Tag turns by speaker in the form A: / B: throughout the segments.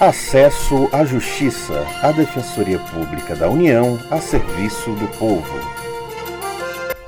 A: Acesso à Justiça, a Defensoria Pública da União a serviço do povo.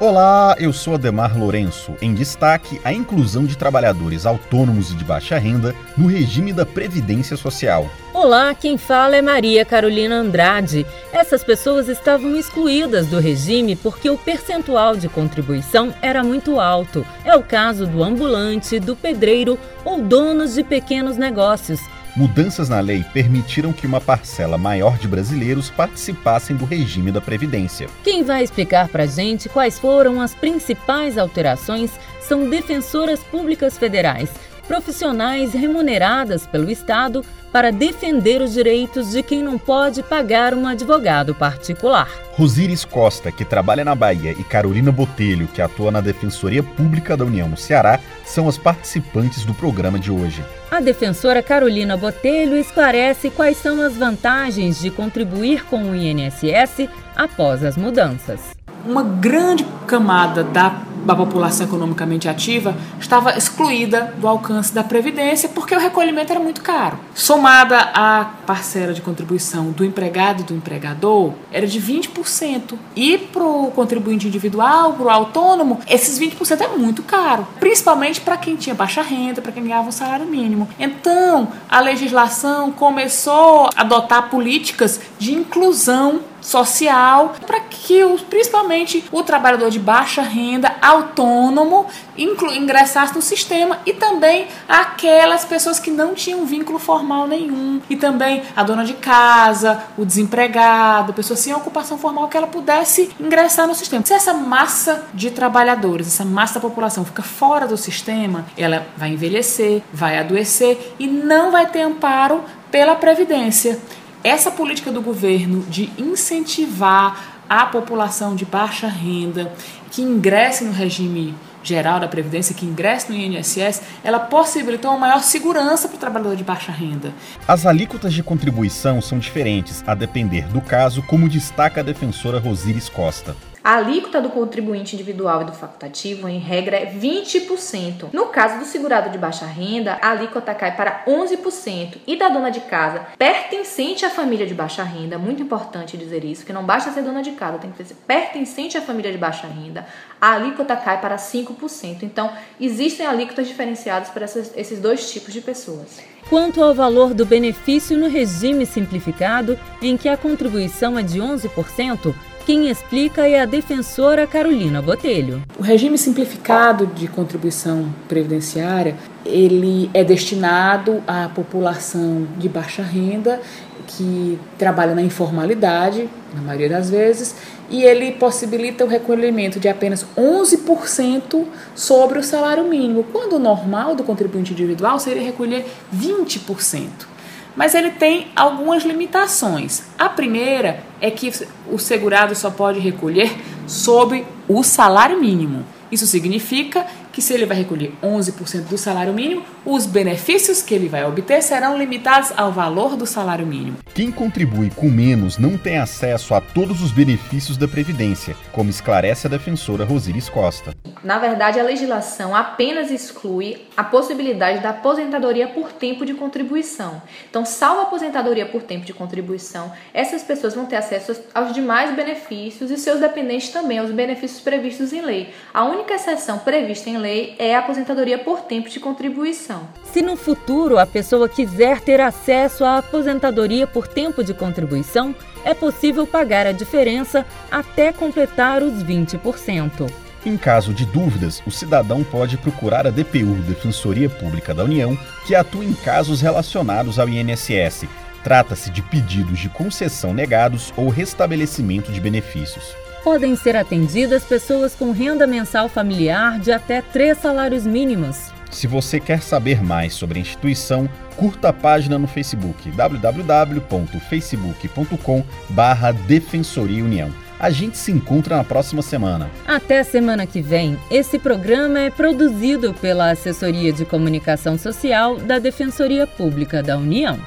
B: Olá, eu sou Ademar Lourenço. Em destaque, a inclusão de trabalhadores autônomos e de baixa renda no regime da Previdência Social.
C: Olá, quem fala é Maria Carolina Andrade. Essas pessoas estavam excluídas do regime porque o percentual de contribuição era muito alto. É o caso do ambulante, do pedreiro ou donos de pequenos negócios.
B: Mudanças na lei permitiram que uma parcela maior de brasileiros participassem do regime da Previdência.
C: Quem vai explicar para gente quais foram as principais alterações são defensoras públicas federais, profissionais remuneradas pelo Estado para defender os direitos de quem não pode pagar um advogado particular.
B: Rosíris Costa, que trabalha na Bahia, e Carolina Botelho, que atua na Defensoria Pública da União no Ceará, são as participantes do programa de hoje.
C: A defensora Carolina Botelho esclarece quais são as vantagens de contribuir com o INSS após as mudanças.
D: Uma grande camada da da população economicamente ativa estava excluída do alcance da Previdência porque o recolhimento era muito caro. Somada a parcela de contribuição do empregado e do empregador, era de 20%. E para o contribuinte individual, para o autônomo, esses 20% é muito caro, principalmente para quem tinha baixa renda, para quem ganhava um salário mínimo. Então, a legislação começou a adotar políticas de inclusão social para que principalmente o trabalhador de baixa renda autônomo ingressasse no sistema e também aquelas pessoas que não tinham vínculo formal nenhum e também a dona de casa, o desempregado, pessoa sem ocupação formal que ela pudesse ingressar no sistema. Se essa massa de trabalhadores, essa massa da população fica fora do sistema, ela vai envelhecer, vai adoecer e não vai ter amparo pela previdência essa política do governo de incentivar a população de baixa renda que ingresse no regime geral da Previdência, que ingresse no INSS, ela possibilitou uma maior segurança para o trabalhador de baixa renda.
B: As alíquotas de contribuição são diferentes a depender do caso, como destaca a defensora Rosíris Costa.
E: A alíquota do contribuinte individual e do facultativo, em regra, é 20%. No caso do segurado de baixa renda, a alíquota cai para 11%. E da dona de casa, pertencente à família de baixa renda, muito importante dizer isso, que não basta ser dona de casa, tem que ser pertencente à família de baixa renda, a alíquota cai para 5%. Então, existem alíquotas diferenciadas para esses dois tipos de pessoas.
C: Quanto ao valor do benefício no regime simplificado, em que a contribuição é de 11%, quem explica é a defensora Carolina Botelho.
D: O regime simplificado de contribuição previdenciária, ele é destinado à população de baixa renda que trabalha na informalidade, na maioria das vezes, e ele possibilita o recolhimento de apenas 11% sobre o salário mínimo, quando o normal do contribuinte individual seria recolher 20% mas ele tem algumas limitações. A primeira é que o segurado só pode recolher sobre o salário mínimo. Isso significa que se ele vai recolher 11% do salário mínimo, os benefícios que ele vai obter serão limitados ao valor do salário mínimo.
B: Quem contribui com menos não tem acesso a todos os benefícios da Previdência, como esclarece a defensora Rosiris Costa.
E: Na verdade, a legislação apenas exclui a possibilidade da aposentadoria por tempo de contribuição. Então, salvo a aposentadoria por tempo de contribuição, essas pessoas vão ter acesso aos demais benefícios e seus dependentes também aos benefícios previstos em lei. A única exceção prevista em lei é a aposentadoria por tempo de contribuição.
C: Se no futuro a pessoa quiser ter acesso à aposentadoria por tempo de contribuição, é possível pagar a diferença até completar os 20%.
B: Em caso de dúvidas, o cidadão pode procurar a DPU, Defensoria Pública da União, que atua em casos relacionados ao INSS. Trata-se de pedidos de concessão negados ou restabelecimento de benefícios
C: podem ser atendidas pessoas com renda mensal familiar de até três salários mínimos.
B: Se você quer saber mais sobre a instituição, curta a página no Facebook www.facebook.com/defensoria União. A gente se encontra na próxima semana.
C: Até semana que vem. Esse programa é produzido pela Assessoria de Comunicação Social da Defensoria Pública da União.